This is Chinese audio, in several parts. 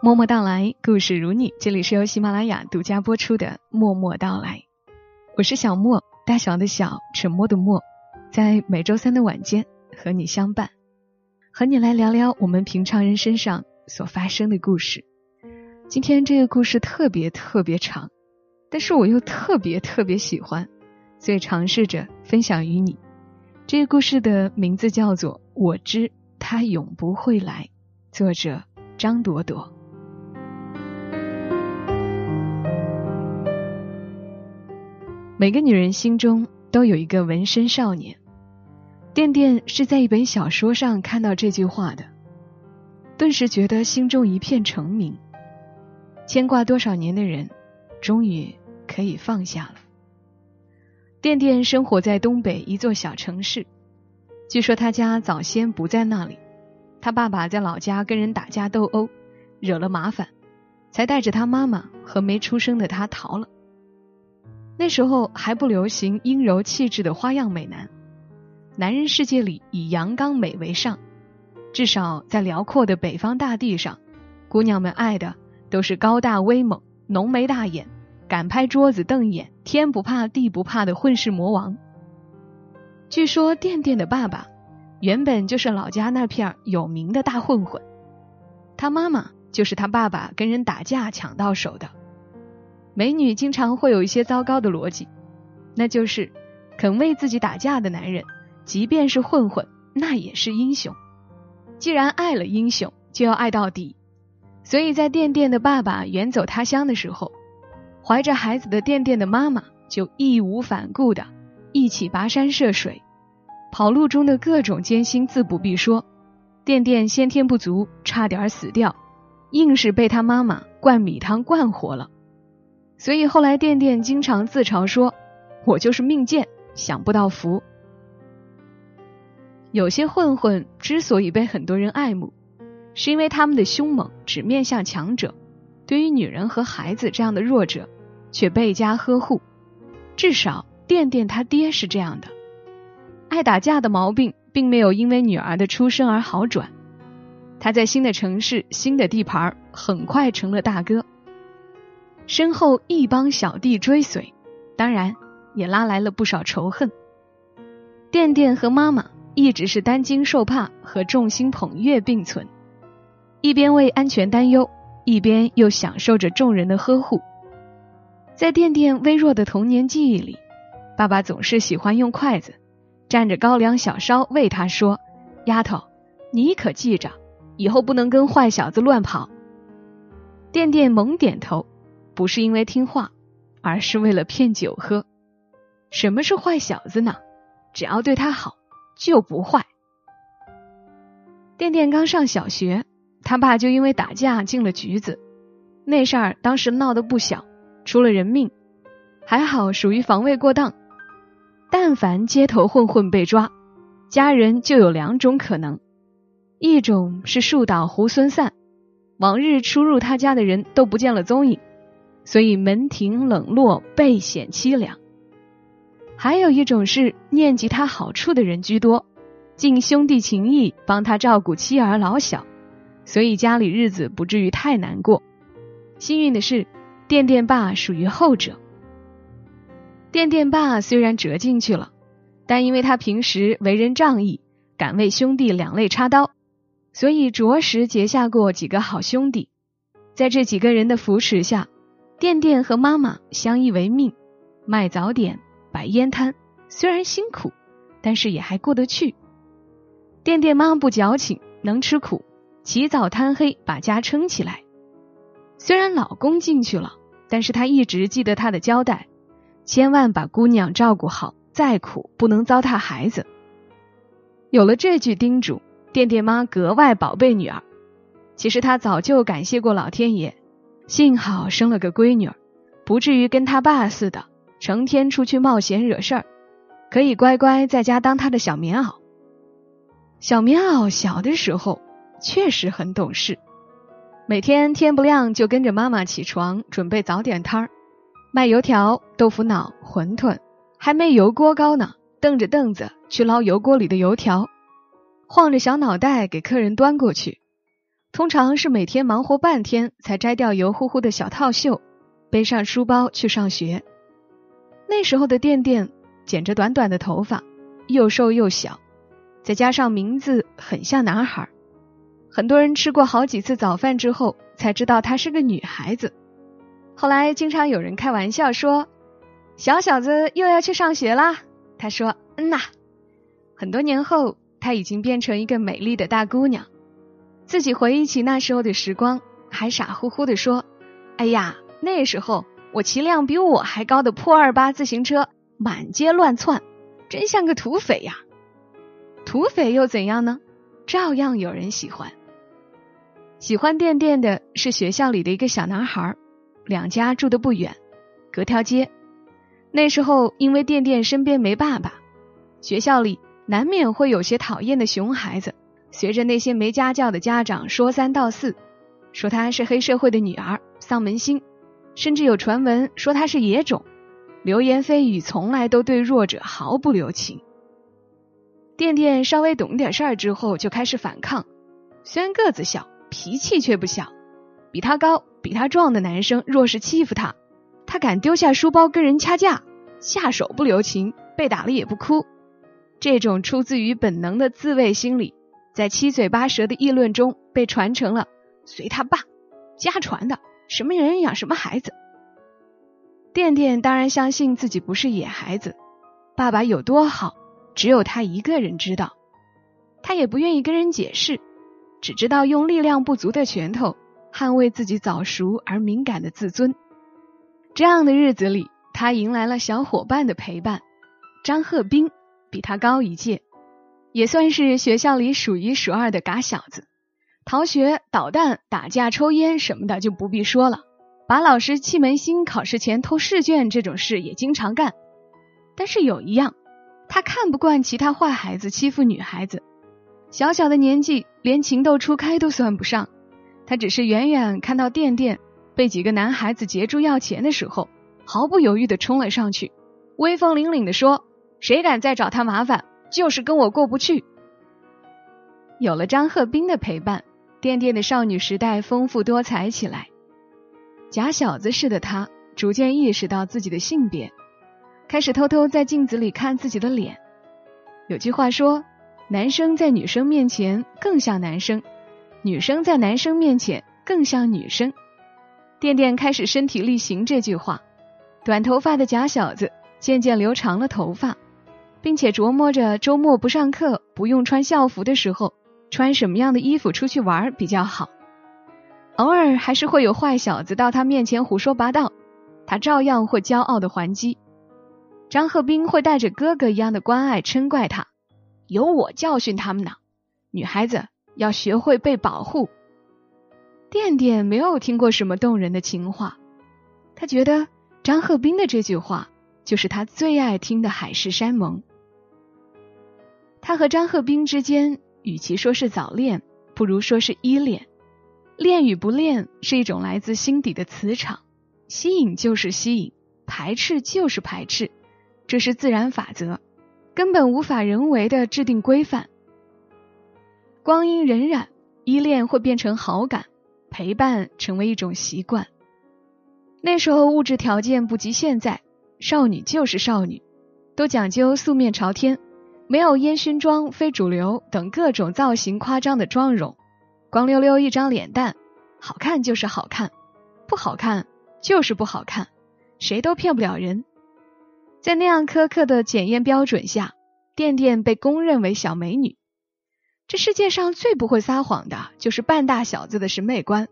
默默到来，故事如你。这里是由喜马拉雅独家播出的《默默到来》，我是小莫，大小的小，沉默的默，在每周三的晚间和你相伴，和你来聊聊我们平常人身上所发生的故事。今天这个故事特别特别长，但是我又特别特别喜欢，所以尝试着分享于你。这个故事的名字叫做《我知他永不会来》，作者张朵朵。每个女人心中都有一个纹身少年。垫垫是在一本小说上看到这句话的，顿时觉得心中一片澄明。牵挂多少年的人，终于可以放下了。垫垫生活在东北一座小城市，据说他家早先不在那里，他爸爸在老家跟人打架斗殴，惹了麻烦，才带着他妈妈和没出生的他逃了。那时候还不流行阴柔气质的花样美男，男人世界里以阳刚美为上。至少在辽阔的北方大地上，姑娘们爱的都是高大威猛、浓眉大眼、敢拍桌子瞪眼、天不怕地不怕的混世魔王。据说垫垫的爸爸原本就是老家那片有名的大混混，他妈妈就是他爸爸跟人打架抢到手的。美女经常会有一些糟糕的逻辑，那就是肯为自己打架的男人，即便是混混，那也是英雄。既然爱了英雄，就要爱到底。所以在垫垫的爸爸远走他乡的时候，怀着孩子的垫垫的妈妈就义无反顾的一起跋山涉水，跑路中的各种艰辛自不必说。垫垫先天不足，差点死掉，硬是被他妈妈灌米汤灌活了。所以后来，垫垫经常自嘲说：“我就是命贱，享不到福。”有些混混之所以被很多人爱慕，是因为他们的凶猛只面向强者，对于女人和孩子这样的弱者却倍加呵护。至少垫垫他爹是这样的。爱打架的毛病并没有因为女儿的出生而好转。他在新的城市、新的地盘，很快成了大哥。身后一帮小弟追随，当然也拉来了不少仇恨。垫垫和妈妈一直是担惊受怕和众星捧月并存，一边为安全担忧，一边又享受着众人的呵护。在垫垫微弱的童年记忆里，爸爸总是喜欢用筷子蘸着高粱小烧喂他说：“丫头，你可记着，以后不能跟坏小子乱跑。”垫垫猛点头。不是因为听话，而是为了骗酒喝。什么是坏小子呢？只要对他好，就不坏。垫垫刚上小学，他爸就因为打架进了局子，那事儿当时闹得不小，出了人命。还好属于防卫过当。但凡街头混混被抓，家人就有两种可能：一种是树倒猢狲散，往日出入他家的人都不见了踪影。所以门庭冷落，倍显凄凉。还有一种是念及他好处的人居多，尽兄弟情谊帮他照顾妻儿老小，所以家里日子不至于太难过。幸运的是，垫垫爸属于后者。垫垫爸虽然折进去了，但因为他平时为人仗义，敢为兄弟两肋插刀，所以着实结下过几个好兄弟。在这几个人的扶持下。店店和妈妈相依为命，卖早点、摆烟摊，虽然辛苦，但是也还过得去。店店妈不矫情，能吃苦，起早贪黑把家撑起来。虽然老公进去了，但是她一直记得他的交代，千万把姑娘照顾好，再苦不能糟蹋孩子。有了这句叮嘱，店店妈格外宝贝女儿。其实她早就感谢过老天爷。幸好生了个闺女，不至于跟他爸似的，成天出去冒险惹事儿，可以乖乖在家当他的小棉袄。小棉袄小的时候确实很懂事，每天天不亮就跟着妈妈起床准备早点摊儿，卖油条、豆腐脑、馄饨，还没油锅高呢，蹬着凳子去捞油锅里的油条，晃着小脑袋给客人端过去。通常是每天忙活半天才摘掉油乎乎的小套袖，背上书包去上学。那时候的垫垫剪着短短的头发，又瘦又小，再加上名字很像男孩，很多人吃过好几次早饭之后才知道她是个女孩子。后来经常有人开玩笑说：“小小子又要去上学啦。”他说：“嗯呐。”很多年后，她已经变成一个美丽的大姑娘。自己回忆起那时候的时光，还傻乎乎的说：“哎呀，那时候我骑辆比我还高的破二八自行车，满街乱窜，真像个土匪呀！土匪又怎样呢？照样有人喜欢。喜欢垫垫的是学校里的一个小男孩，两家住的不远，隔条街。那时候因为垫垫身边没爸爸，学校里难免会有些讨厌的熊孩子。”随着那些没家教的家长说三道四，说她是黑社会的女儿，丧门星，甚至有传闻说她是野种，流言蜚语从来都对弱者毫不留情。垫垫稍微懂点事儿之后就开始反抗，虽然个子小，脾气却不小。比他高、比他壮的男生若是欺负他，他敢丢下书包跟人掐架，下手不留情，被打了也不哭。这种出自于本能的自卫心理。在七嘴八舌的议论中，被传成了随他爸家传的什么人养什么孩子。垫垫当然相信自己不是野孩子，爸爸有多好，只有他一个人知道。他也不愿意跟人解释，只知道用力量不足的拳头捍卫自己早熟而敏感的自尊。这样的日子里，他迎来了小伙伴的陪伴。张鹤斌比他高一届。也算是学校里数一数二的嘎小子，逃学、捣蛋、打架、抽烟什么的就不必说了，把老师气门芯、考试前偷试卷这种事也经常干。但是有一样，他看不惯其他坏孩子欺负女孩子。小小的年纪，连情窦初开都算不上，他只是远远看到店店被几个男孩子截住要钱的时候，毫不犹豫的冲了上去，威风凛凛的说：“谁敢再找他麻烦？”就是跟我过不去。有了张鹤斌的陪伴，店店的少女时代丰富多彩起来。假小子似的他，逐渐意识到自己的性别，开始偷偷在镜子里看自己的脸。有句话说，男生在女生面前更像男生，女生在男生面前更像女生。店店开始身体力行这句话，短头发的假小子渐渐留长了头发。并且琢磨着周末不上课、不用穿校服的时候，穿什么样的衣服出去玩比较好。偶尔还是会有坏小子到他面前胡说八道，他照样会骄傲的还击。张鹤斌会带着哥哥一样的关爱嗔怪他，有我教训他们呢。女孩子要学会被保护。垫垫没有听过什么动人的情话，他觉得张鹤斌的这句话就是他最爱听的海誓山盟。他和张鹤斌之间，与其说是早恋，不如说是依恋。恋与不恋是一种来自心底的磁场，吸引就是吸引，排斥就是排斥，这是自然法则，根本无法人为的制定规范。光阴荏苒，依恋会变成好感，陪伴成为一种习惯。那时候物质条件不及现在，少女就是少女，都讲究素面朝天。没有烟熏妆、非主流等各种造型夸张的妆容，光溜溜一张脸蛋，好看就是好看，不好看就是不好看，谁都骗不了人。在那样苛刻的检验标准下，店店被公认为小美女。这世界上最不会撒谎的就是半大小子的审美观，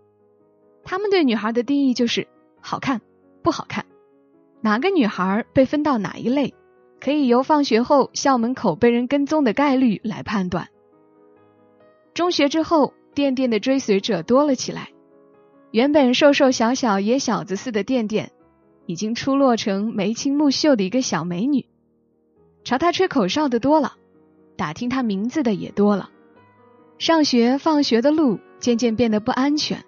他们对女孩的定义就是好看不好看，哪个女孩被分到哪一类。可以由放学后校门口被人跟踪的概率来判断。中学之后，店店的追随者多了起来。原本瘦瘦小小野小子似的店店，已经出落成眉清目秀的一个小美女。朝她吹口哨的多了，打听她名字的也多了。上学放学的路渐渐变得不安全，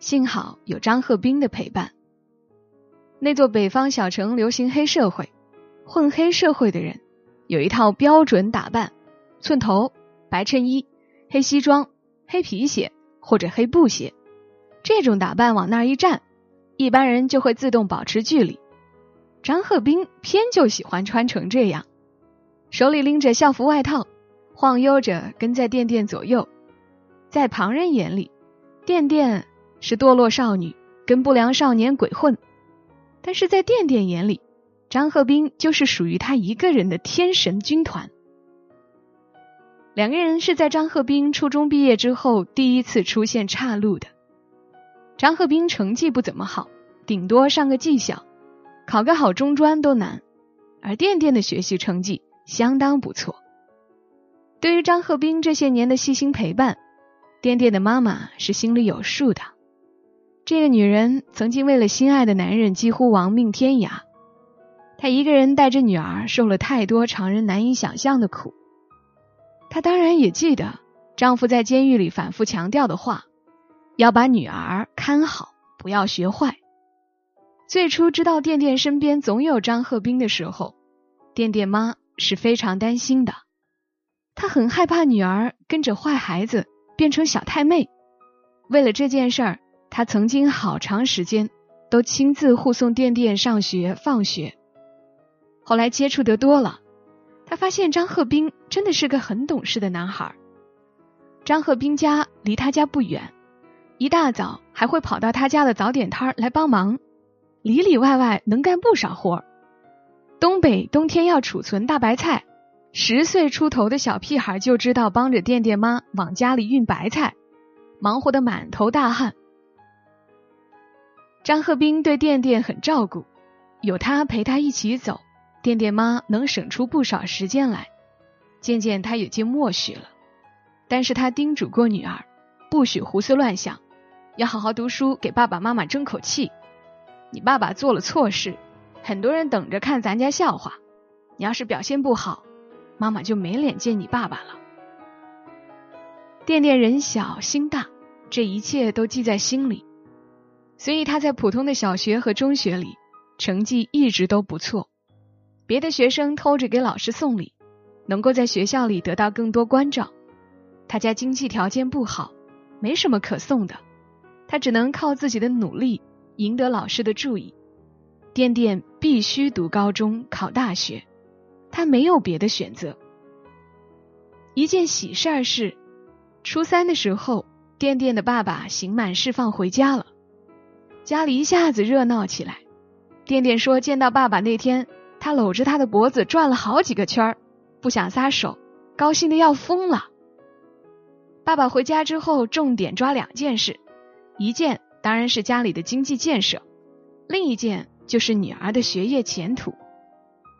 幸好有张鹤斌的陪伴。那座北方小城流行黑社会。混黑社会的人有一套标准打扮：寸头、白衬衣、黑西装、黑皮鞋、或者黑布鞋，这种打扮往那儿一站，一般人就会自动保持距离。张鹤斌偏就喜欢穿成这样，手里拎着校服外套，晃悠着跟在店店左右。在旁人眼里，店店是堕落少女，跟不良少年鬼混；但是在店店眼里，张鹤斌就是属于他一个人的天神军团。两个人是在张鹤斌初中毕业之后第一次出现岔路的。张鹤斌成绩不怎么好，顶多上个技校，考个好中专都难。而店店的学习成绩相当不错。对于张鹤斌这些年的细心陪伴，店店的妈妈是心里有数的。这个女人曾经为了心爱的男人几乎亡命天涯，她一个人带着女儿受了太多常人难以想象的苦。她当然也记得丈夫在监狱里反复强调的话：要把女儿看好，不要学坏。最初知道店店身边总有张鹤斌的时候，店店妈是非常担心的。她很害怕女儿跟着坏孩子变成小太妹。为了这件事儿，她曾经好长时间都亲自护送店店上学放学。后来接触得多了。他发现张鹤斌真的是个很懂事的男孩。张鹤斌家离他家不远，一大早还会跑到他家的早点摊来帮忙，里里外外能干不少活儿。东北冬天要储存大白菜，十岁出头的小屁孩就知道帮着垫垫妈往家里运白菜，忙活的满头大汗。张鹤斌对垫垫很照顾，有他陪他一起走。店店妈能省出不少时间来，渐渐她有些默许了。但是她叮嘱过女儿，不许胡思乱想，要好好读书，给爸爸妈妈争口气。你爸爸做了错事，很多人等着看咱家笑话。你要是表现不好，妈妈就没脸见你爸爸了。店店人小心大，这一切都记在心里，所以他在普通的小学和中学里成绩一直都不错。别的学生偷着给老师送礼，能够在学校里得到更多关照。他家经济条件不好，没什么可送的，他只能靠自己的努力赢得老师的注意。垫垫必须读高中考大学，他没有别的选择。一件喜事儿是，初三的时候，垫垫的爸爸刑满释放回家了，家里一下子热闹起来。垫垫说，见到爸爸那天。他搂着他的脖子转了好几个圈儿，不想撒手，高兴的要疯了。爸爸回家之后，重点抓两件事，一件当然是家里的经济建设，另一件就是女儿的学业前途。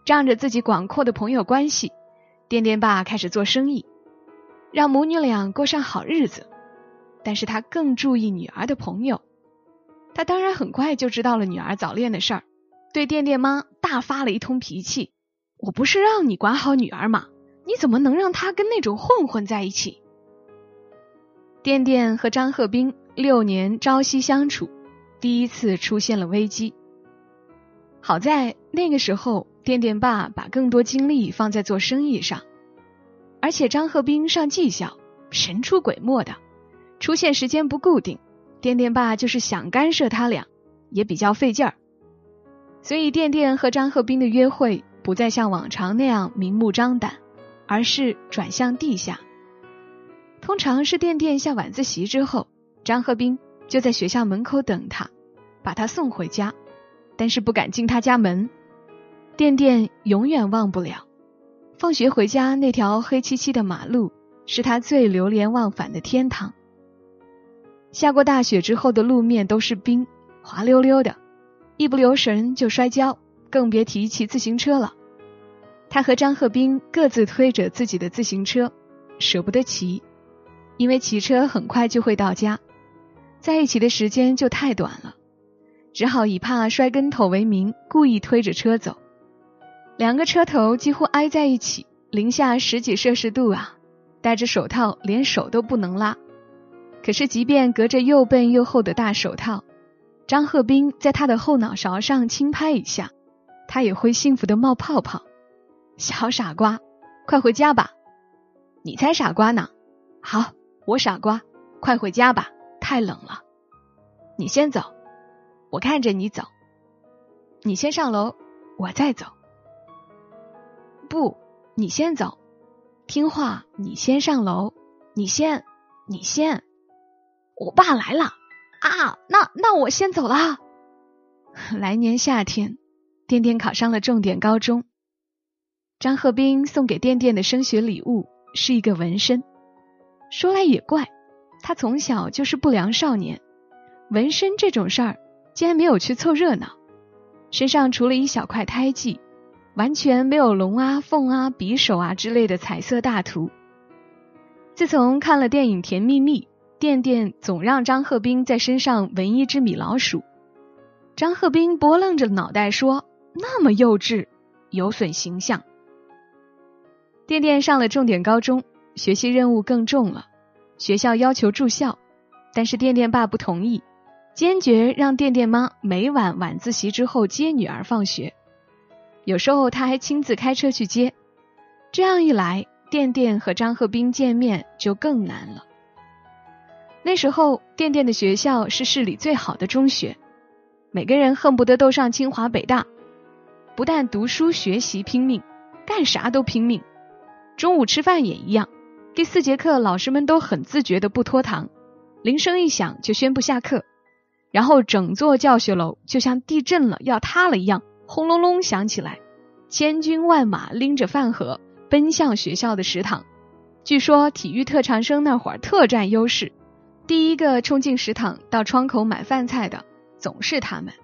仗着自己广阔的朋友关系，店店爸开始做生意，让母女俩过上好日子。但是他更注意女儿的朋友，他当然很快就知道了女儿早恋的事儿。对店店妈大发了一通脾气，我不是让你管好女儿吗？你怎么能让她跟那种混混在一起？店店和张鹤斌六年朝夕相处，第一次出现了危机。好在那个时候，店店爸把更多精力放在做生意上，而且张鹤斌上技校，神出鬼没的，出现时间不固定，店店爸就是想干涉他俩，也比较费劲儿。所以，店店和张鹤斌的约会不再像往常那样明目张胆，而是转向地下。通常是店店下晚自习之后，张鹤斌就在学校门口等他，把他送回家，但是不敢进他家门。店店永远忘不了，放学回家那条黑漆漆的马路是他最流连忘返的天堂。下过大雪之后的路面都是冰，滑溜溜的。一不留神就摔跤，更别提骑自行车了。他和张鹤斌各自推着自己的自行车，舍不得骑，因为骑车很快就会到家，在一起的时间就太短了，只好以怕摔跟头为名，故意推着车走。两个车头几乎挨在一起，零下十几摄氏度啊！戴着手套，连手都不能拉。可是，即便隔着又笨又厚的大手套，张鹤斌在他的后脑勺上轻拍一下，他也会幸福的冒泡泡。小傻瓜，快回家吧！你才傻瓜呢！好，我傻瓜，快回家吧，太冷了。你先走，我看着你走。你先上楼，我再走。不，你先走，听话，你先上楼，你先，你先。我爸来了啊，那那我先走了。来年夏天，垫垫考上了重点高中。张鹤斌送给垫垫的升学礼物是一个纹身。说来也怪，他从小就是不良少年，纹身这种事儿竟然没有去凑热闹。身上除了一小块胎记，完全没有龙啊、凤啊、匕首啊之类的彩色大图。自从看了电影《甜蜜蜜》，垫垫总让张鹤斌在身上纹一只米老鼠。张鹤斌拨楞着脑袋说：“那么幼稚，有损形象。”垫垫上了重点高中，学习任务更重了，学校要求住校，但是垫垫爸不同意。坚决让垫垫妈每晚晚自习之后接女儿放学，有时候他还亲自开车去接。这样一来，垫垫和张鹤斌见面就更难了。那时候，垫垫的学校是市里最好的中学，每个人恨不得都上清华北大，不但读书学习拼命，干啥都拼命。中午吃饭也一样，第四节课老师们都很自觉的不拖堂，铃声一响就宣布下课。然后整座教学楼就像地震了要塌了一样，轰隆隆响起来，千军万马拎着饭盒奔向学校的食堂。据说体育特长生那会儿特占优势，第一个冲进食堂到窗口买饭菜的总是他们。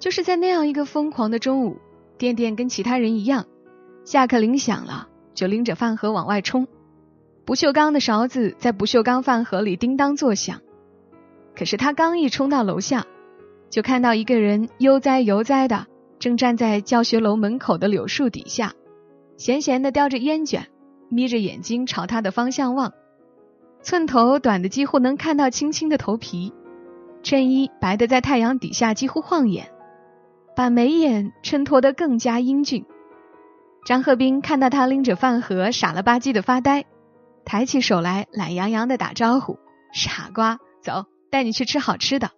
就是在那样一个疯狂的中午，垫垫跟其他人一样，下课铃响了就拎着饭盒往外冲，不锈钢的勺子在不锈钢饭盒里叮当作响。可是他刚一冲到楼下，就看到一个人悠哉悠哉的正站在教学楼门口的柳树底下，闲闲的叼着烟卷，眯着眼睛朝他的方向望。寸头短的几乎能看到青青的头皮，衬衣白的在太阳底下几乎晃眼，把眉眼衬托得更加英俊。张鹤斌看到他拎着饭盒傻了吧唧的发呆，抬起手来懒洋洋的打招呼：“傻瓜，走。”带你去吃好吃的，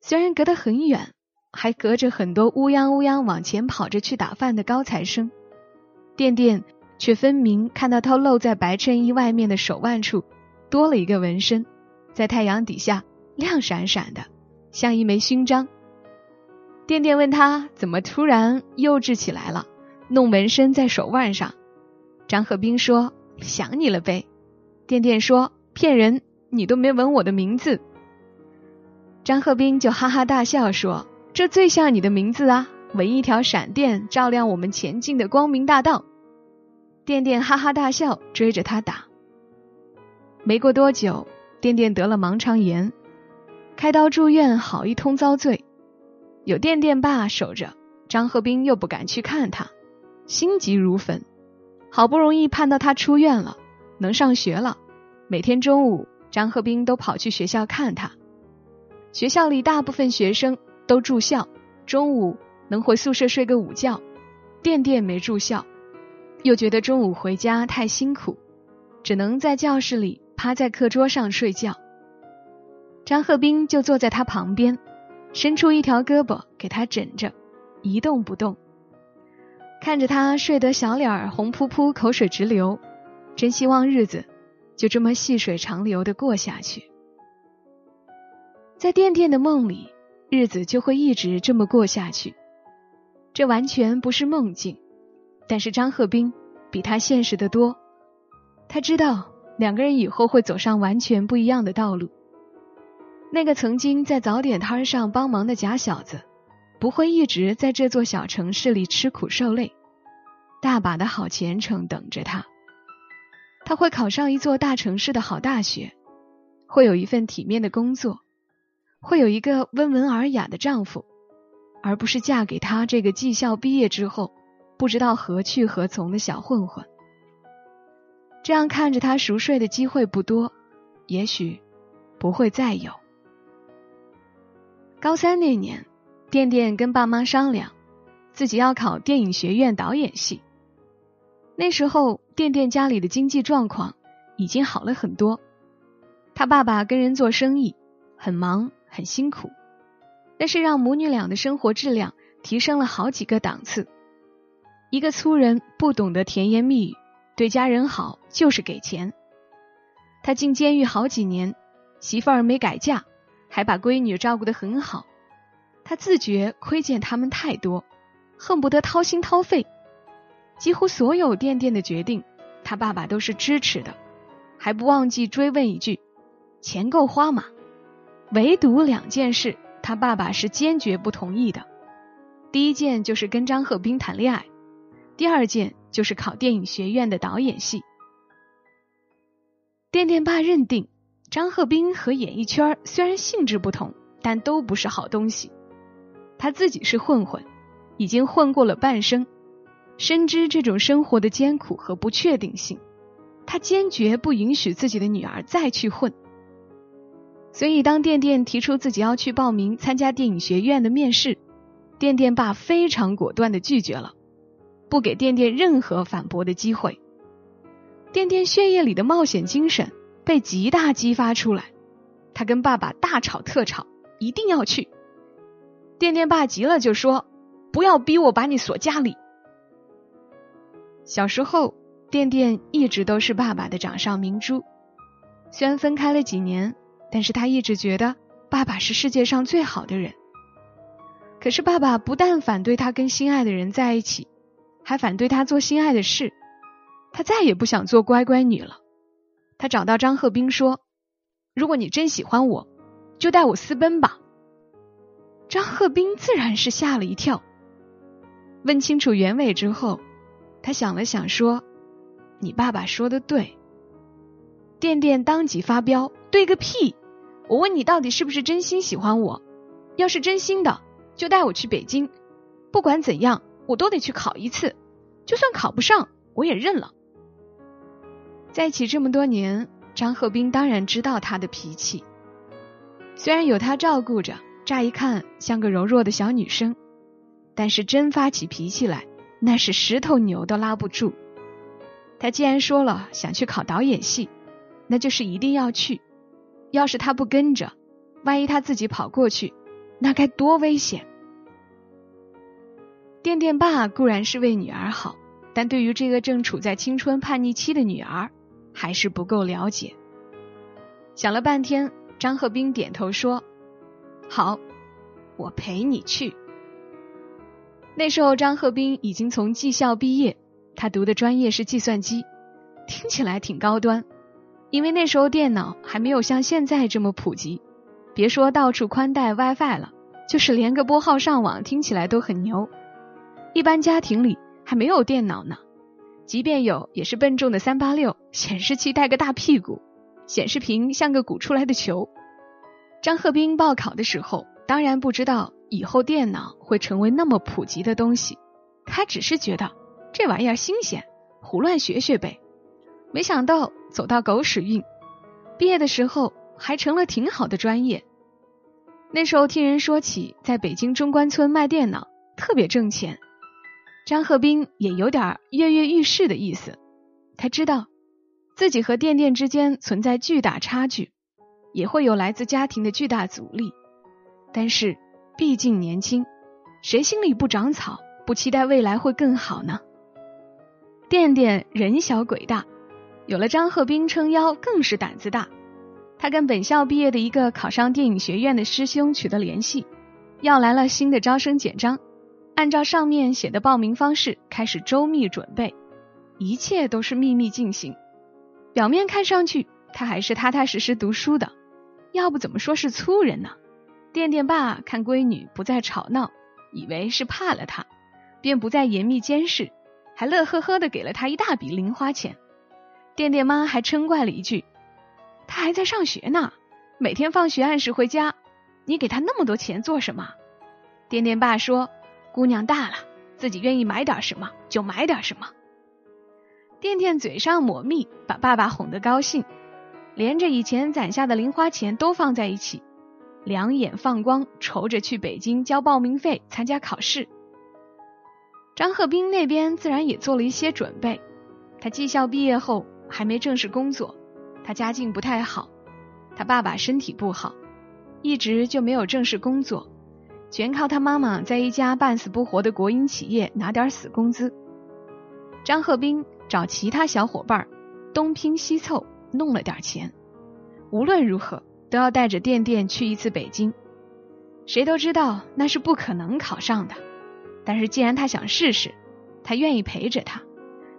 虽然隔得很远，还隔着很多乌泱乌泱往前跑着去打饭的高材生，店店却分明看到他露在白衬衣外面的手腕处多了一个纹身，在太阳底下亮闪闪的，像一枚勋章。垫垫问他怎么突然幼稚起来了，弄纹身在手腕上。张鹤斌说想你了呗。垫垫说骗人。你都没纹我的名字，张鹤斌就哈哈大笑说：“这最像你的名字啊！纹一条闪电，照亮我们前进的光明大道。”垫垫哈哈大笑，追着他打。没过多久，垫垫得了盲肠炎，开刀住院，好一通遭罪。有垫垫爸守着，张鹤斌又不敢去看他，心急如焚。好不容易盼到他出院了，能上学了，每天中午。张鹤斌都跑去学校看他。学校里大部分学生都住校，中午能回宿舍睡个午觉。垫垫没住校，又觉得中午回家太辛苦，只能在教室里趴在课桌上睡觉。张鹤斌就坐在他旁边，伸出一条胳膊给他枕着，一动不动，看着他睡得小脸红扑扑、口水直流，真希望日子。就这么细水长流的过下去，在垫垫的梦里，日子就会一直这么过下去。这完全不是梦境，但是张鹤斌比他现实的多。他知道两个人以后会走上完全不一样的道路。那个曾经在早点摊上帮忙的假小子，不会一直在这座小城市里吃苦受累，大把的好前程等着他。他会考上一座大城市的好大学，会有一份体面的工作，会有一个温文尔雅的丈夫，而不是嫁给他这个技校毕业之后不知道何去何从的小混混。这样看着他熟睡的机会不多，也许不会再有。高三那年，垫垫跟爸妈商量，自己要考电影学院导演系。那时候，垫垫家里的经济状况已经好了很多，他爸爸跟人做生意，很忙很辛苦，但是让母女俩的生活质量提升了好几个档次。一个粗人不懂得甜言蜜语，对家人好就是给钱。他进监狱好几年，媳妇儿没改嫁，还把闺女照顾得很好。他自觉亏欠他们太多，恨不得掏心掏肺。几乎所有店店的决定，他爸爸都是支持的，还不忘记追问一句：“钱够花吗？”唯独两件事，他爸爸是坚决不同意的。第一件就是跟张鹤斌谈恋爱。第二件就是考电影学院的导演系。电电爸认定张鹤斌和演艺圈虽然性质不同，但都不是好东西。他自己是混混，已经混过了半生，深知这种生活的艰苦和不确定性。他坚决不允许自己的女儿再去混。所以，当电电提出自己要去报名参加电影学院的面试，电电爸非常果断的拒绝了。不给店店任何反驳的机会，店店血液里的冒险精神被极大激发出来。他跟爸爸大吵特吵，一定要去。店店爸急了，就说：“不要逼我把你锁家里。”小时候，店店一直都是爸爸的掌上明珠。虽然分开了几年，但是他一直觉得爸爸是世界上最好的人。可是爸爸不但反对他跟心爱的人在一起。还反对他做心爱的事，他再也不想做乖乖女了。他找到张鹤斌说：“如果你真喜欢我，就带我私奔吧。”张鹤斌自然是吓了一跳。问清楚原委之后，他想了想说：“你爸爸说的对。”店店当即发飙：“对个屁！我问你到底是不是真心喜欢我？要是真心的，就带我去北京。不管怎样。”我都得去考一次，就算考不上，我也认了。在一起这么多年，张鹤斌当然知道他的脾气。虽然有他照顾着，乍一看像个柔弱的小女生，但是真发起脾气来，那是十头牛都拉不住。他既然说了想去考导演系，那就是一定要去。要是他不跟着，万一他自己跑过去，那该多危险！店店爸固然是为女儿好，但对于这个正处在青春叛逆期的女儿，还是不够了解。想了半天，张鹤斌点头说：“好，我陪你去。”那时候张鹤斌已经从技校毕业，他读的专业是计算机，听起来挺高端。因为那时候电脑还没有像现在这么普及，别说到处宽带 WiFi 了，就是连个拨号上网，听起来都很牛。一般家庭里还没有电脑呢，即便有，也是笨重的三八六，显示器带个大屁股，显示屏像个鼓出来的球。张鹤斌报考的时候，当然不知道以后电脑会成为那么普及的东西，他只是觉得这玩意儿新鲜，胡乱学学呗。没想到走到狗屎运，毕业的时候还成了挺好的专业。那时候听人说起，在北京中关村卖电脑特别挣钱。张鹤斌也有点跃跃欲试的意思，他知道自己和店店之间存在巨大差距，也会有来自家庭的巨大阻力。但是毕竟年轻，谁心里不长草，不期待未来会更好呢？店店人小鬼大，有了张鹤斌撑腰，更是胆子大。他跟本校毕业的一个考上电影学院的师兄取得联系，要来了新的招生简章。按照上面写的报名方式开始周密准备，一切都是秘密进行。表面看上去他还是踏踏实实读书的，要不怎么说是粗人呢？店店爸看闺女不再吵闹，以为是怕了他，便不再严密监视，还乐呵呵的给了他一大笔零花钱。店店妈还嗔怪了一句：“他还在上学呢，每天放学按时回家，你给他那么多钱做什么？”店店爸说。姑娘大了，自己愿意买点什么就买点什么。店店嘴上抹蜜，把爸爸哄得高兴，连着以前攒下的零花钱都放在一起，两眼放光，愁着去北京交报名费参加考试。张鹤斌那边自然也做了一些准备，他技校毕业后还没正式工作，他家境不太好，他爸爸身体不好，一直就没有正式工作，全靠他妈妈在一家半死不活的国营企业拿点死工资。张鹤斌找其他小伙伴东拼西凑弄了点钱，无论如何都要带着电电去一次北京。谁都知道那是不可能考上的，但是既然他想试试，他愿意陪着他，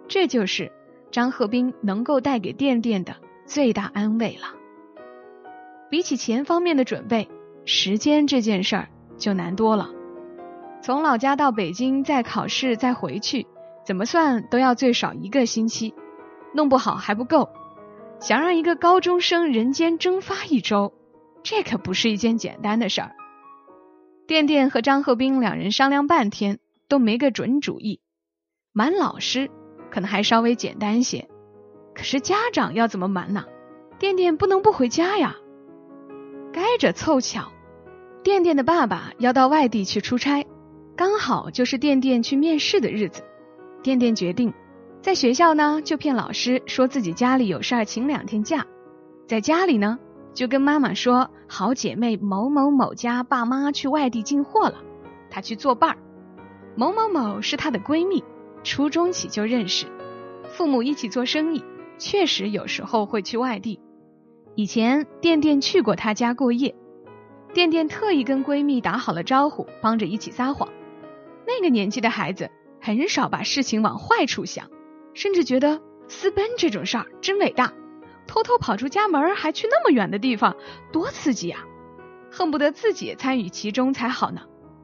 这就是张鹤斌能够带给电电的最大安慰了。比起钱方面的准备，时间这件事儿就难多了。从老家到北京再考试再回去，怎么算都要最少一个星期，弄不好还不够。想让一个高中生人间蒸发一周，这可不是一件简单的事儿。电电和张鹤斌两人商量半天都没个准主意。瞒老师可能还稍微简单些，可是家长要怎么瞒呢？电电不能不回家呀。该着凑巧，电电的爸爸要到外地去出差，刚好就是电电去面试的日子。电电决定在学校呢就骗老师说自己家里有事儿，请两天假；在家里呢就跟妈妈说好姐妹某某某家爸妈去外地进货了，她去作伴儿。某某某是她的闺蜜，初中起就认识，父母一起做生意，确实有时候会去外地。以前电电去过她家过夜，电电特意跟闺蜜打好了招呼，帮着一起撒谎。那个年纪的孩子很少把事情往坏处想，甚至觉得私奔这种事儿真伟大，偷偷跑出家门还去那么远的地方，多刺激啊！恨不得自己也参与其中才好呢。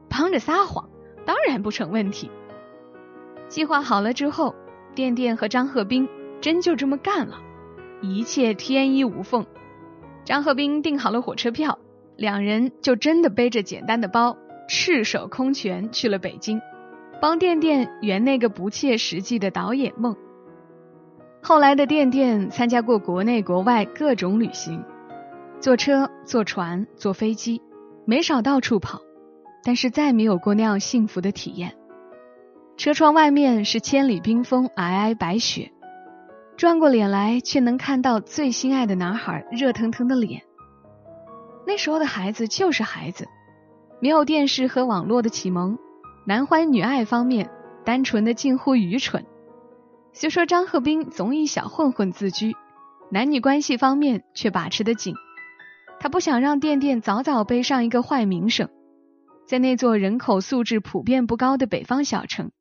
帮着撒谎当然不成问题。计划好了之后，电电和张鹤斌真就这么干了，一切天衣无缝。张鹤斌订好了火车票，两人就真的背着简单的包，赤手空拳去了北京，帮电电圆那个不切实际的导演梦。后来的电电参加过国内国外各种旅行，坐车、坐船、坐飞机，没少到处跑，但是再没有过那样幸福的体验。车窗外面是千里冰封，皑皑白雪。转过脸来，却能看到最心爱的男孩热腾腾的脸。那时候的孩子就是孩子，没有电视和网络的启蒙，男欢女爱方面单纯的近乎愚蠢。虽说张鹤斌总以小混混自居，男女关系方面却把持得紧。他不想让电电早早背上一个坏名声。在那座人口素质普遍不高的北方小城，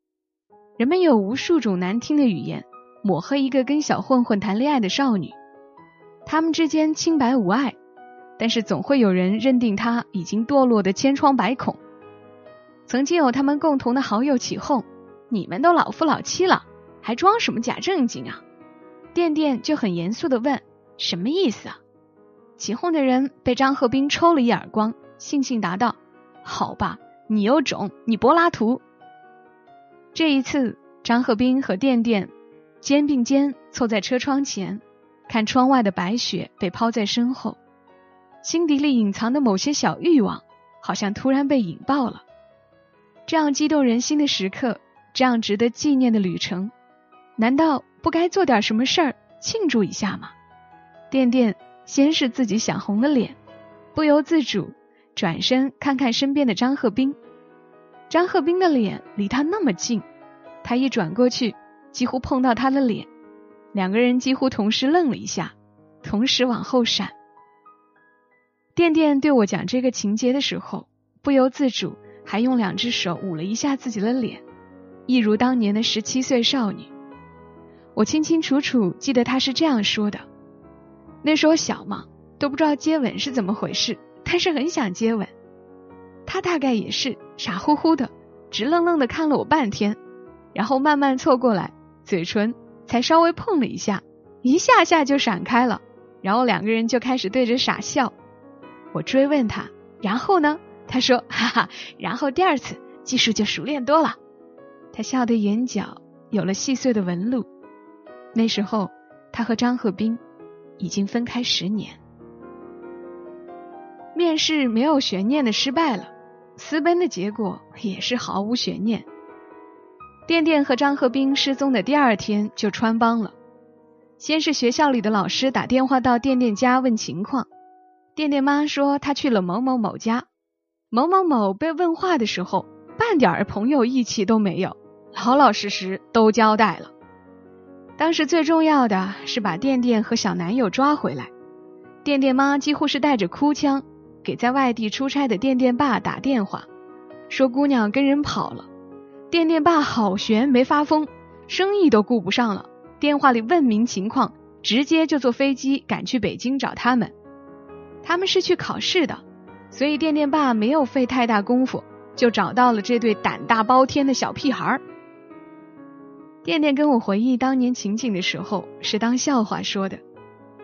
人们有无数种难听的语言。抹黑一个跟小混混谈恋爱的少女，他们之间清白无碍，但是总会有人认定他已经堕落的千疮百孔。曾经有他们共同的好友起哄：“你们都老夫老妻了，还装什么假正经啊？”电电就很严肃的问：“什么意思啊？”起哄的人被张鹤斌抽了一耳光，悻悻答道：“好吧，你有种，你柏拉图。”这一次，张鹤斌和电电。肩并肩凑在车窗前，看窗外的白雪被抛在身后，心底里隐藏的某些小欲望，好像突然被引爆了。这样激动人心的时刻，这样值得纪念的旅程，难道不该做点什么事儿庆祝一下吗？电电先是自己想红了脸，不由自主转身看看身边的张鹤斌，张鹤斌的脸离他那么近，他一转过去。几乎碰到他的脸，两个人几乎同时愣了一下，同时往后闪。电电对我讲这个情节的时候，不由自主还用两只手捂了一下自己的脸，一如当年的十七岁少女。我清清楚楚记得他是这样说的：那时候小嘛，都不知道接吻是怎么回事，但是很想接吻。他大概也是傻乎乎的，直愣愣的看了我半天，然后慢慢凑过来。嘴唇才稍微碰了一下，一下下就闪开了，然后两个人就开始对着傻笑。我追问他，然后呢？他说：“哈哈，然后第二次技术就熟练多了。”他笑的眼角有了细碎的纹路。那时候，他和张鹤斌已经分开十年。面试没有悬念的失败了，私奔的结果也是毫无悬念。电电和张鹤斌失踪的第二天就穿帮了。先是学校里的老师打电话到电电家问情况，电电妈说她去了某某某家，某某某被问话的时候，半点朋友义气都没有，老老实实都交代了。当时最重要的是把电电和小男友抓回来。电电妈几乎是带着哭腔给在外地出差的电电爸打电话，说姑娘跟人跑了。电电爸好悬，没发疯，生意都顾不上了。电话里问明情况，直接就坐飞机赶去北京找他们。他们是去考试的，所以电电爸没有费太大功夫就找到了这对胆大包天的小屁孩儿。电电跟我回忆当年情景的时候是当笑话说的，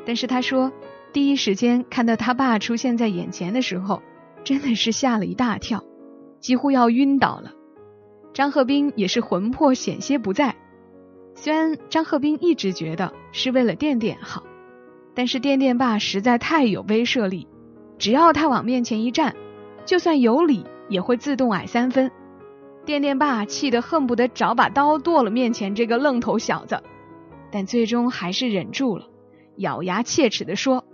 但是他说。第一时间看到他爸出现在眼前的时候，真的是吓了一大跳，几乎要晕倒了。张鹤斌也是魂魄险些不在。虽然张鹤斌一直觉得是为了电电好，但是电电爸实在太有威慑力，只要他往面前一站，就算有理也会自动矮三分。电电爸气得恨不得找把刀剁了面前这个愣头小子，但最终还是忍住了，咬牙切齿地说。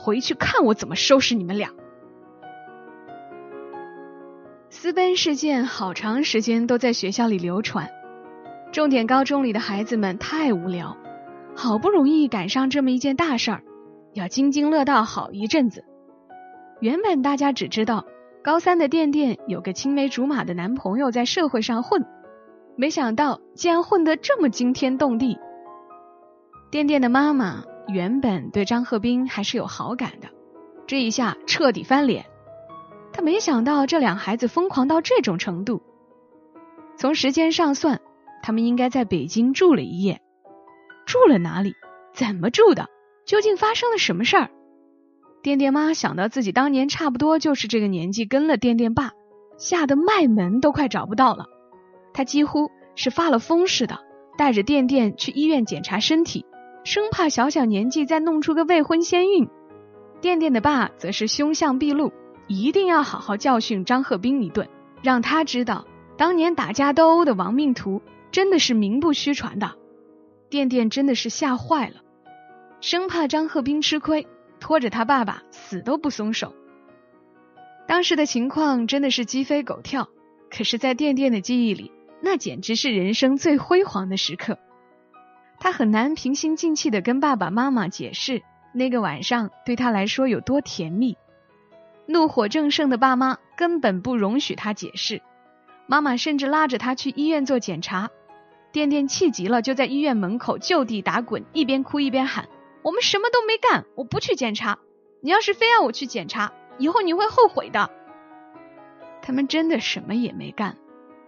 回去看我怎么收拾你们俩！私奔事件好长时间都在学校里流传，重点高中里的孩子们太无聊，好不容易赶上这么一件大事儿，要津津乐道好一阵子。原本大家只知道高三的电电有个青梅竹马的男朋友在社会上混，没想到竟然混得这么惊天动地。电电的妈妈。原本对张鹤斌还是有好感的，这一下彻底翻脸。他没想到这两孩子疯狂到这种程度。从时间上算，他们应该在北京住了一夜。住了哪里？怎么住的？究竟发生了什么事儿？电电妈想到自己当年差不多就是这个年纪跟了电电爸，吓得脉门都快找不到了。她几乎是发了疯似的，带着电电去医院检查身体。生怕小小年纪再弄出个未婚先孕，电电的爸则是凶相毕露，一定要好好教训张鹤斌一顿，让他知道当年打架斗殴的亡命徒真的是名不虚传的。电电真的是吓坏了，生怕张鹤斌吃亏，拖着他爸爸死都不松手。当时的情况真的是鸡飞狗跳，可是，在电电的记忆里，那简直是人生最辉煌的时刻。他很难平心静气的跟爸爸妈妈解释那个晚上对他来说有多甜蜜。怒火正盛的爸妈根本不容许他解释，妈妈甚至拉着他去医院做检查。电电气急了，就在医院门口就地打滚，一边哭一边喊：“我们什么都没干，我不去检查。你要是非要我去检查，以后你会后悔的。”他们真的什么也没干，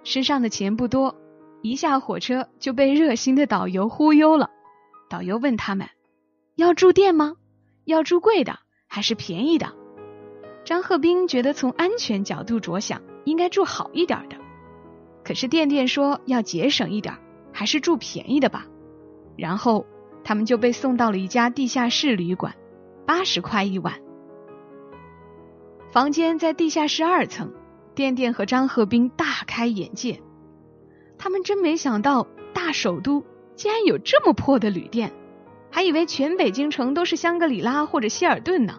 身上的钱不多。一下火车就被热心的导游忽悠了。导游问他们：“要住店吗？要住贵的还是便宜的？”张鹤斌觉得从安全角度着想，应该住好一点的。可是店店说要节省一点，还是住便宜的吧。然后他们就被送到了一家地下室旅馆，八十块一晚。房间在地下室二层。店店和张鹤斌大开眼界。他们真没想到，大首都竟然有这么破的旅店，还以为全北京城都是香格里拉或者希尔顿呢。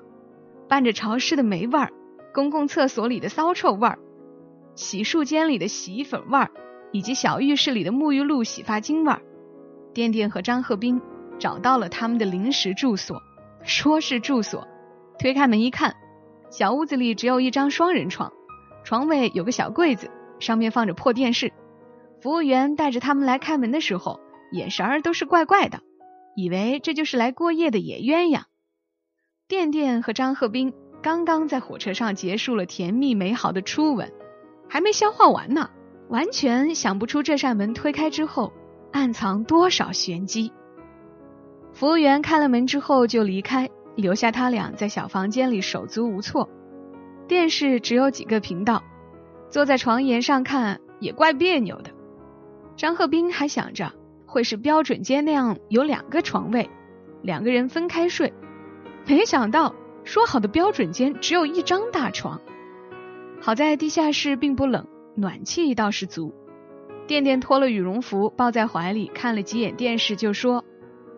伴着潮湿的霉味儿，公共厕所里的骚臭味儿，洗漱间里的洗衣粉味儿，以及小浴室里的沐浴露、洗发精味儿，店店和张鹤斌找到了他们的临时住所。说是住所，推开门一看，小屋子里只有一张双人床，床尾有个小柜子，上面放着破电视。服务员带着他们来开门的时候，眼神儿都是怪怪的，以为这就是来过夜的野鸳鸯。电电和张鹤斌刚刚在火车上结束了甜蜜美好的初吻，还没消化完呢，完全想不出这扇门推开之后暗藏多少玄机。服务员开了门之后就离开，留下他俩在小房间里手足无措。电视只有几个频道，坐在床沿上看也怪别扭的。张鹤斌还想着会是标准间那样有两个床位，两个人分开睡，没想到说好的标准间只有一张大床。好在地下室并不冷，暖气倒是足。电电脱了羽绒服抱在怀里看了几眼电视，就说：“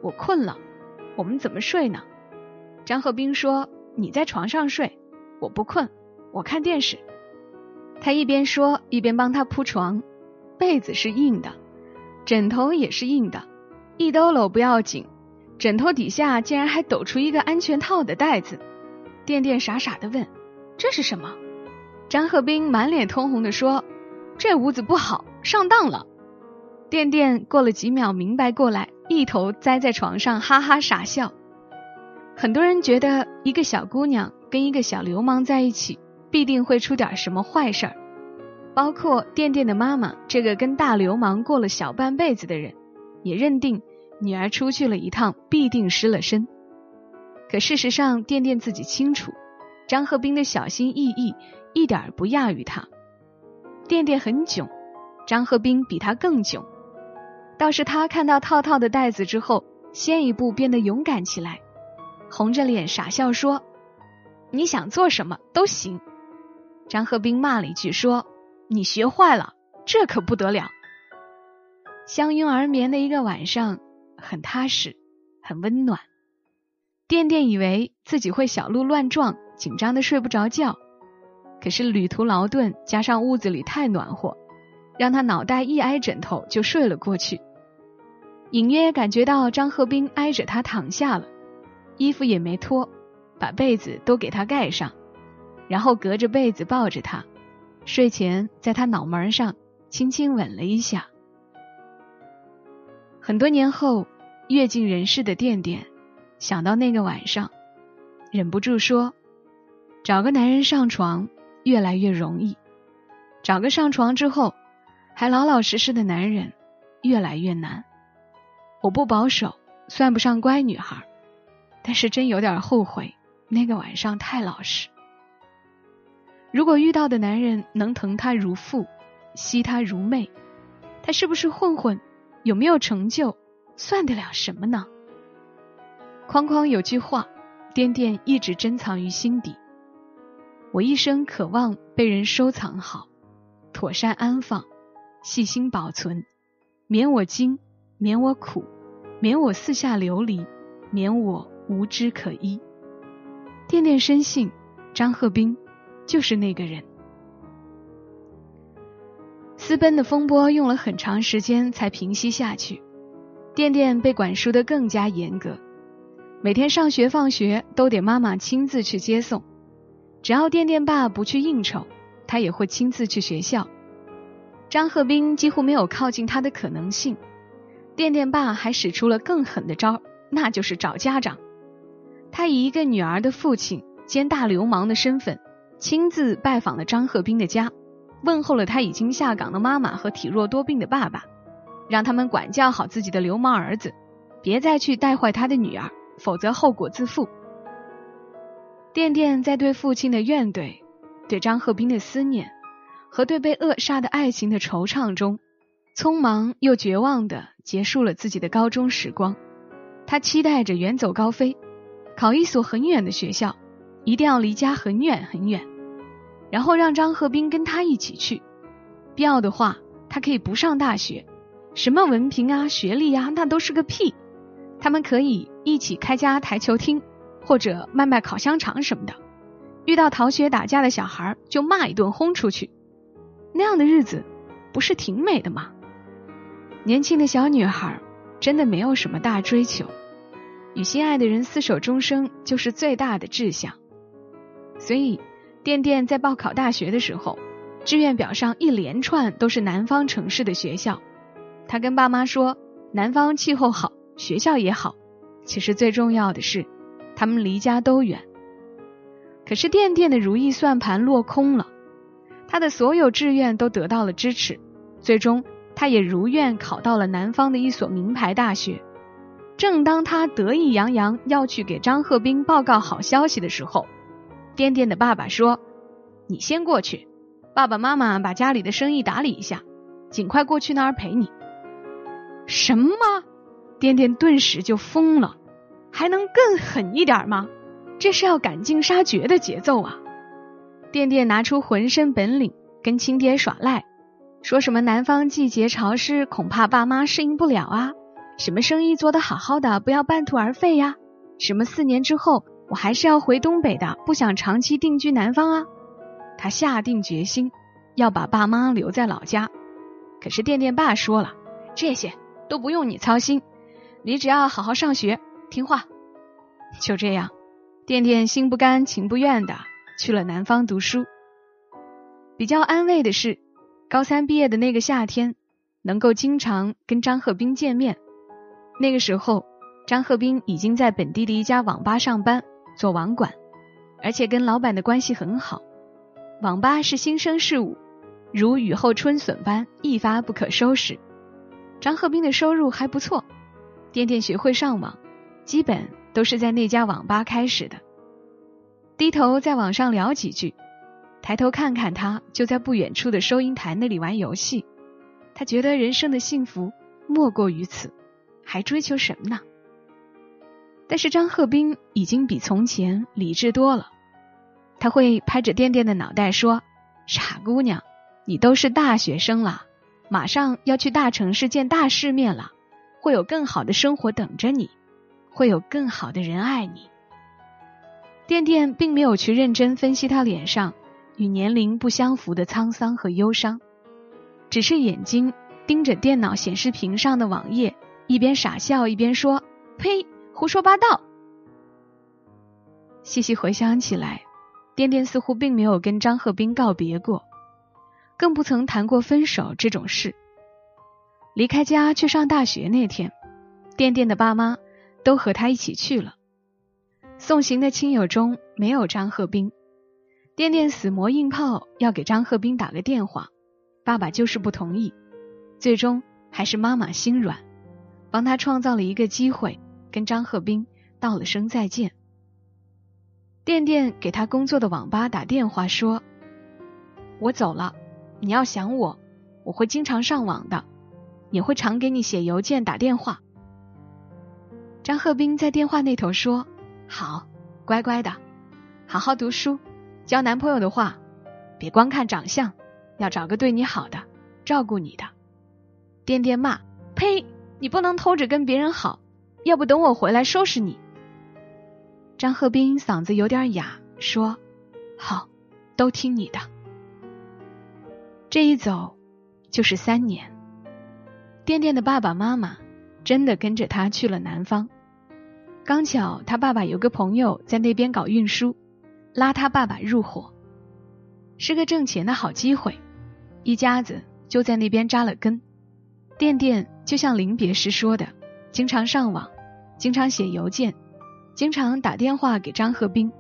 我困了，我们怎么睡呢？”张鹤斌说：“你在床上睡，我不困，我看电视。他一边说一边帮他铺床，被子是硬的，枕头也是硬的，一兜搂不要紧，枕头底下竟然还抖出一个安全套的袋子。店店傻傻的问：“这是什么？”张鹤斌满脸通红的说：“这屋子不好，上当了。”店店过了几秒明白过来，一头栽在床上，哈哈傻笑。很多人觉得一个小姑娘跟一个小流氓在一起，必定会出点什么坏事儿，包括店店的妈妈这个跟大流氓过了小半辈子的人，也认定女儿出去了一趟必定失了身。可事实上，店店自己清楚，张鹤斌的小心翼翼一点不亚于他。店店很囧，张鹤斌比他更囧。倒是他看到套套的袋子之后，先一步变得勇敢起来，红着脸傻笑说：“你想做什么都行。”张鹤斌骂了一句说：“你学坏了，这可不得了。”相拥而眠的一个晚上，很踏实，很温暖。垫垫以为自己会小鹿乱撞，紧张的睡不着觉。可是旅途劳顿，加上屋子里太暖和，让他脑袋一挨枕头就睡了过去。隐约感觉到张鹤斌挨着他躺下了，衣服也没脱，把被子都给他盖上，然后隔着被子抱着他，睡前在他脑门上轻轻吻了一下。很多年后，阅尽人世的店店。想到那个晚上，忍不住说：“找个男人上床越来越容易，找个上床之后还老老实实的男人越来越难。我不保守，算不上乖女孩，但是真有点后悔那个晚上太老实。如果遇到的男人能疼她如父，惜她如妹，他是不是混混？有没有成就？算得了什么呢？”框框有句话，颠颠一直珍藏于心底。我一生渴望被人收藏好，妥善安放，细心保存，免我惊，免我苦，免我四下流离，免我无枝可依。惦惦深信，张鹤斌就是那个人。私奔的风波用了很长时间才平息下去，店店被管束的更加严格。每天上学放学都得妈妈亲自去接送，只要店店爸不去应酬，他也会亲自去学校。张鹤斌几乎没有靠近他的可能性，店店爸还使出了更狠的招，那就是找家长。他以一个女儿的父亲兼大流氓的身份，亲自拜访了张鹤斌的家，问候了他已经下岗的妈妈和体弱多病的爸爸，让他们管教好自己的流氓儿子，别再去带坏他的女儿。否则后果自负。店店在对父亲的怨怼、对张鹤斌的思念和对被扼杀的爱情的惆怅中，匆忙又绝望的结束了自己的高中时光。他期待着远走高飞，考一所很远的学校，一定要离家很远很远，然后让张鹤斌跟他一起去。必要的话，他可以不上大学，什么文凭啊、学历啊，那都是个屁。他们可以一起开家台球厅，或者卖卖烤香肠什么的。遇到逃学打架的小孩，就骂一顿轰出去。那样的日子不是挺美的吗？年轻的小女孩真的没有什么大追求，与心爱的人厮守终生就是最大的志向。所以，店店在报考大学的时候，志愿表上一连串都是南方城市的学校。他跟爸妈说，南方气候好。学校也好，其实最重要的是，他们离家都远。可是店店的如意算盘落空了，他的所有志愿都得到了支持，最终他也如愿考到了南方的一所名牌大学。正当他得意洋洋要去给张鹤斌报告好消息的时候，颠颠的爸爸说：“你先过去，爸爸妈妈把家里的生意打理一下，尽快过去那儿陪你。”什么？颠颠顿时就疯了，还能更狠一点吗？这是要赶尽杀绝的节奏啊！颠颠拿出浑身本领跟亲爹耍赖，说什么南方季节潮湿，恐怕爸妈适应不了啊；什么生意做得好好的，不要半途而废呀；什么四年之后我还是要回东北的，不想长期定居南方啊。他下定决心要把爸妈留在老家。可是电电爸说了，这些都不用你操心，你只要好好上学，听话。就这样，电电心不甘情不愿的去了南方读书。比较安慰的是，高三毕业的那个夏天，能够经常跟张鹤斌见面。那个时候，张鹤斌已经在本地的一家网吧上班，做网管，而且跟老板的关系很好。网吧是新生事物。如雨后春笋般一发不可收拾。张鹤斌的收入还不错，电电学会上网，基本都是在那家网吧开始的。低头在网上聊几句，抬头看看他就在不远处的收银台那里玩游戏，他觉得人生的幸福莫过于此，还追求什么呢？但是张鹤斌已经比从前理智多了，他会拍着垫垫的脑袋说：“傻姑娘。”你都是大学生了，马上要去大城市见大世面了，会有更好的生活等着你，会有更好的人爱你。电电并没有去认真分析他脸上与年龄不相符的沧桑和忧伤，只是眼睛盯着电脑显示屏上的网页，一边傻笑一边说：“呸，胡说八道。”细细回想起来，电电似乎并没有跟张鹤斌告别过。更不曾谈过分手这种事。离开家去上大学那天，电电的爸妈都和他一起去了。送行的亲友中没有张鹤斌，电电死磨硬泡要给张鹤斌打个电话，爸爸就是不同意。最终还是妈妈心软，帮他创造了一个机会，跟张鹤斌道了声再见。电电给他工作的网吧打电话说：“我走了。”你要想我，我会经常上网的，也会常给你写邮件、打电话。张鹤斌在电话那头说：“好，乖乖的，好好读书。交男朋友的话，别光看长相，要找个对你好的，照顾你的。”电电骂：“呸！你不能偷着跟别人好，要不等我回来收拾你。”张鹤斌嗓子有点哑，说：“好，都听你的。”这一走就是三年，电电的爸爸妈妈真的跟着他去了南方。刚巧他爸爸有个朋友在那边搞运输，拉他爸爸入伙，是个挣钱的好机会。一家子就在那边扎了根。电电就像临别时说的，经常上网，经常写邮件，经常打电话给张鹤斌。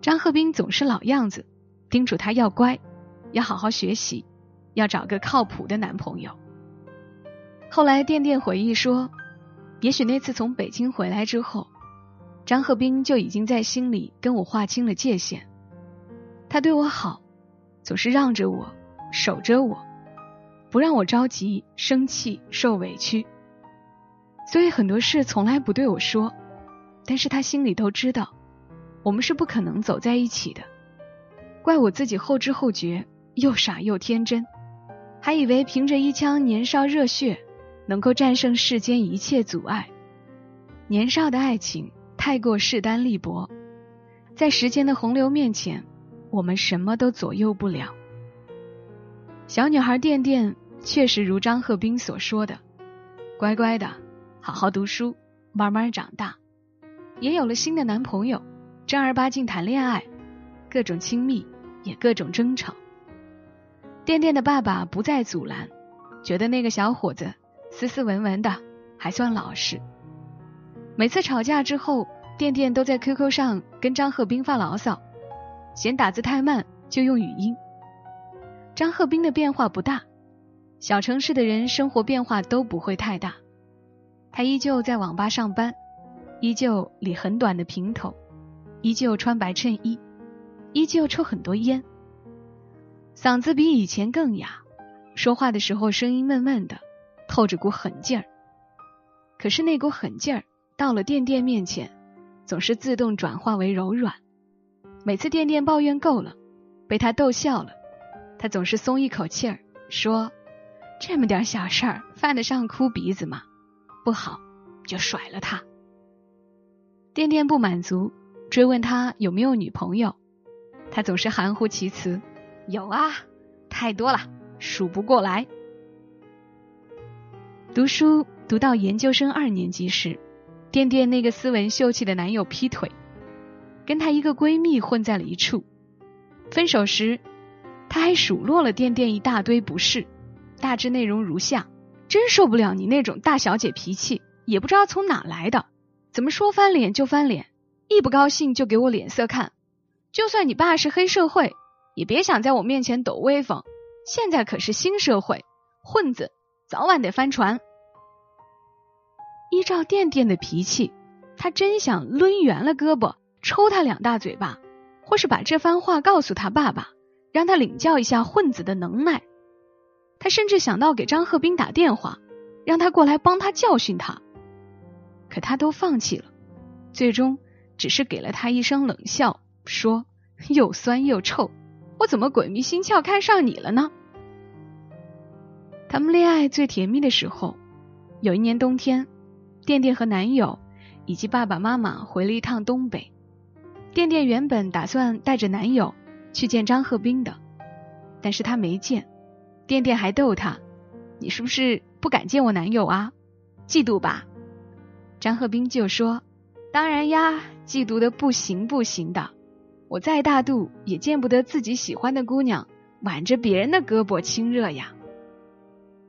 张鹤斌总是老样子，叮嘱他要乖。要好好学习，要找个靠谱的男朋友。后来，电电回忆说，也许那次从北京回来之后，张鹤斌就已经在心里跟我划清了界限。他对我好，总是让着我，守着我，不让我着急、生气、受委屈。所以很多事从来不对我说，但是他心里都知道，我们是不可能走在一起的。怪我自己后知后觉。又傻又天真，还以为凭着一腔年少热血能够战胜世间一切阻碍。年少的爱情太过势单力薄，在时间的洪流面前，我们什么都左右不了。小女孩电电确实如张鹤斌所说的，乖乖的好好读书，慢慢长大，也有了新的男朋友，正儿八经谈恋爱，各种亲密，也各种争吵。电电的爸爸不再阻拦，觉得那个小伙子斯斯文文的，还算老实。每次吵架之后，电电都在 QQ 上跟张鹤斌发牢骚，嫌打字太慢就用语音。张鹤斌的变化不大，小城市的人生活变化都不会太大。他依旧在网吧上班，依旧理很短的平头，依旧穿白衬衣，依旧抽很多烟。嗓子比以前更哑，说话的时候声音闷闷的，透着股狠劲儿。可是那股狠劲儿到了电电面前，总是自动转化为柔软。每次电电抱怨够了，被他逗笑了，他总是松一口气儿，说：“这么点小事儿，犯得上哭鼻子吗？不好，就甩了他。”电电不满足，追问他有没有女朋友，他总是含糊其辞：“有啊，太多了，数不过来。”读书读到研究生二年级时，垫垫那个斯文秀气的男友劈腿，跟她一个闺蜜混在了一处。分手时，她还数落了垫垫一大堆不是，大致内容如下：真受不了你那种大小姐脾气，也不知道从哪来的，怎么说翻脸就翻脸，一不高兴就给我脸色看。就算你爸是黑社会，也别想在我面前抖威风。现在可是新社会，混子。早晚得翻船。依照垫垫的脾气，他真想抡圆了胳膊抽他两大嘴巴，或是把这番话告诉他爸爸，让他领教一下混子的能耐。他甚至想到给张鹤斌打电话，让他过来帮他教训他。可他都放弃了，最终只是给了他一声冷笑，说：“又酸又臭，我怎么鬼迷心窍看上你了呢？”他们恋爱最甜蜜的时候，有一年冬天，垫垫和男友以及爸爸妈妈回了一趟东北。垫垫原本打算带着男友去见张鹤斌的，但是他没见。垫垫还逗他：“你是不是不敢见我男友啊？嫉妒吧？”张鹤斌就说：“当然呀，嫉妒的不行不行的。我再大度也见不得自己喜欢的姑娘挽着别人的胳膊亲热呀。”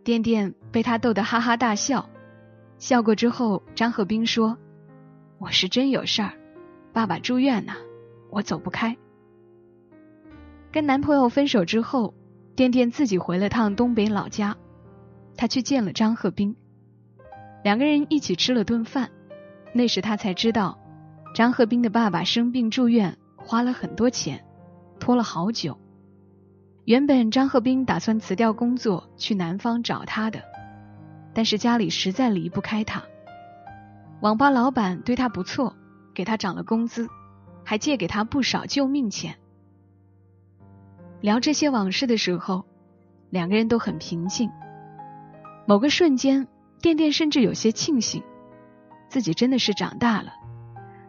垫垫被他逗得哈哈大笑，笑过之后，张鹤斌说：“我是真有事儿，爸爸住院呢，我走不开。”跟男朋友分手之后，垫垫自己回了趟东北老家，他去见了张鹤斌，两个人一起吃了顿饭。那时他才知道，张鹤斌的爸爸生病住院，花了很多钱，拖了好久。原本张鹤斌打算辞掉工作去南方找他的，但是家里实在离不开他。网吧老板对他不错，给他涨了工资，还借给他不少救命钱。聊这些往事的时候，两个人都很平静。某个瞬间，垫垫甚至有些庆幸，自己真的是长大了，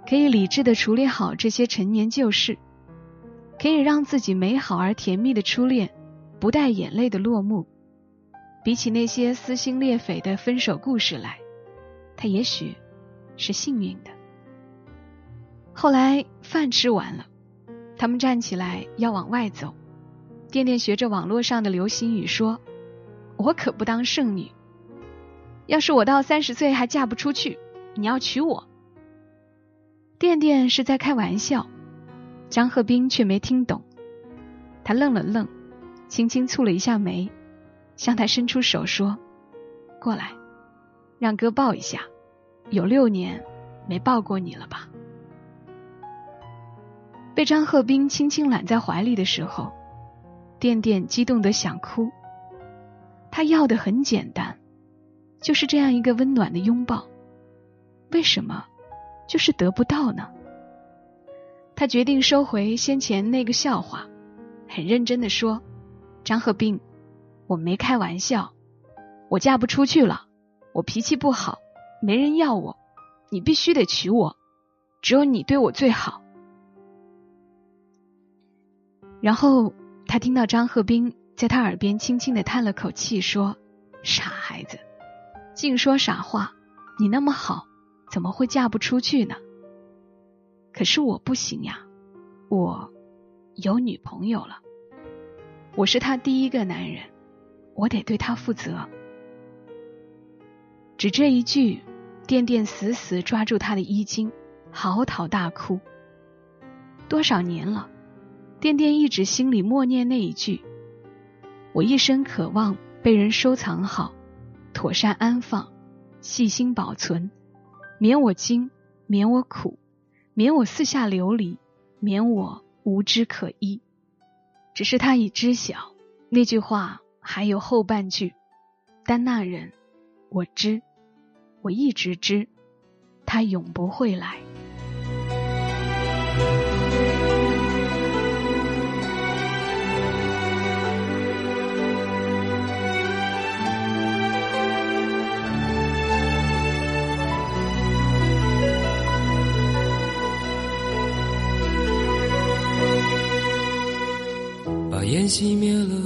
可以理智的处理好这些陈年旧事。可以让自己美好而甜蜜的初恋不带眼泪的落幕，比起那些撕心裂肺的分手故事来，他也许是幸运的。后来饭吃完了，他们站起来要往外走，垫垫学着网络上的流行语说：“我可不当剩女，要是我到三十岁还嫁不出去，你要娶我。”垫垫是在开玩笑。张鹤斌却没听懂，他愣了愣，轻轻蹙了一下眉，向他伸出手说：“过来，让哥抱一下，有六年没抱过你了吧？”被张鹤斌轻轻揽在怀里的时候，垫垫激动的想哭。他要的很简单，就是这样一个温暖的拥抱，为什么就是得不到呢？他决定收回先前那个笑话，很认真的说：“张鹤斌，我没开玩笑，我嫁不出去了，我脾气不好，没人要我，你必须得娶我，只有你对我最好。”然后他听到张鹤斌在他耳边轻轻的叹了口气，说：“傻孩子，净说傻话，你那么好，怎么会嫁不出去呢？”可是我不行呀，我有女朋友了，我是他第一个男人，我得对他负责。只这一句，垫垫死死抓住他的衣襟，嚎啕大哭。多少年了，垫垫一直心里默念那一句：我一生渴望被人收藏好，妥善安放，细心保存，免我惊，免我苦。免我四下流离，免我无枝可依。只是他已知晓那句话还有后半句。但那人我知我一直知他永不会来。把烟熄灭了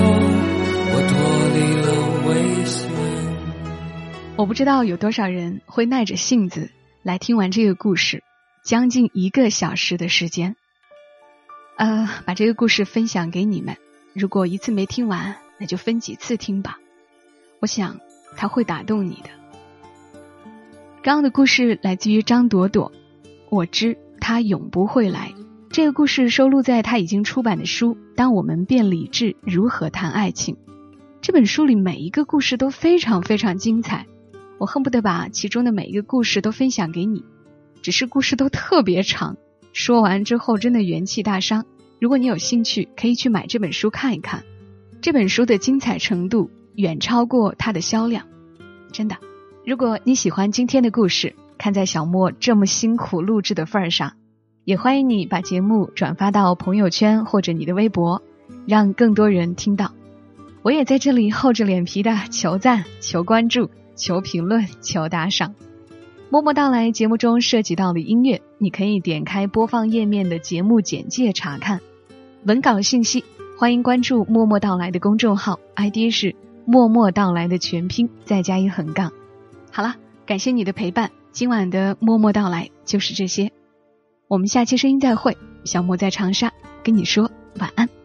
我不知道有多少人会耐着性子来听完这个故事。将近一个小时的时间，呃，把这个故事分享给你们。如果一次没听完，那就分几次听吧。我想他会打动你的。刚刚的故事来自于张朵朵，我知他永不会来。这个故事收录在他已经出版的书《当我们变理智，如何谈爱情》这本书里，每一个故事都非常非常精彩。我恨不得把其中的每一个故事都分享给你。只是故事都特别长，说完之后真的元气大伤。如果你有兴趣，可以去买这本书看一看。这本书的精彩程度远超过它的销量，真的。如果你喜欢今天的故事，看在小莫这么辛苦录制的份儿上，也欢迎你把节目转发到朋友圈或者你的微博，让更多人听到。我也在这里厚着脸皮的求赞、求关注、求评论、求打赏。默默到来节目中涉及到的音乐，你可以点开播放页面的节目简介查看。文稿信息，欢迎关注“默默到来”的公众号，ID 是“默默到来”的全拼再加一横杠。好了，感谢你的陪伴，今晚的默默到来就是这些。我们下期声音再会，小莫在长沙跟你说晚安。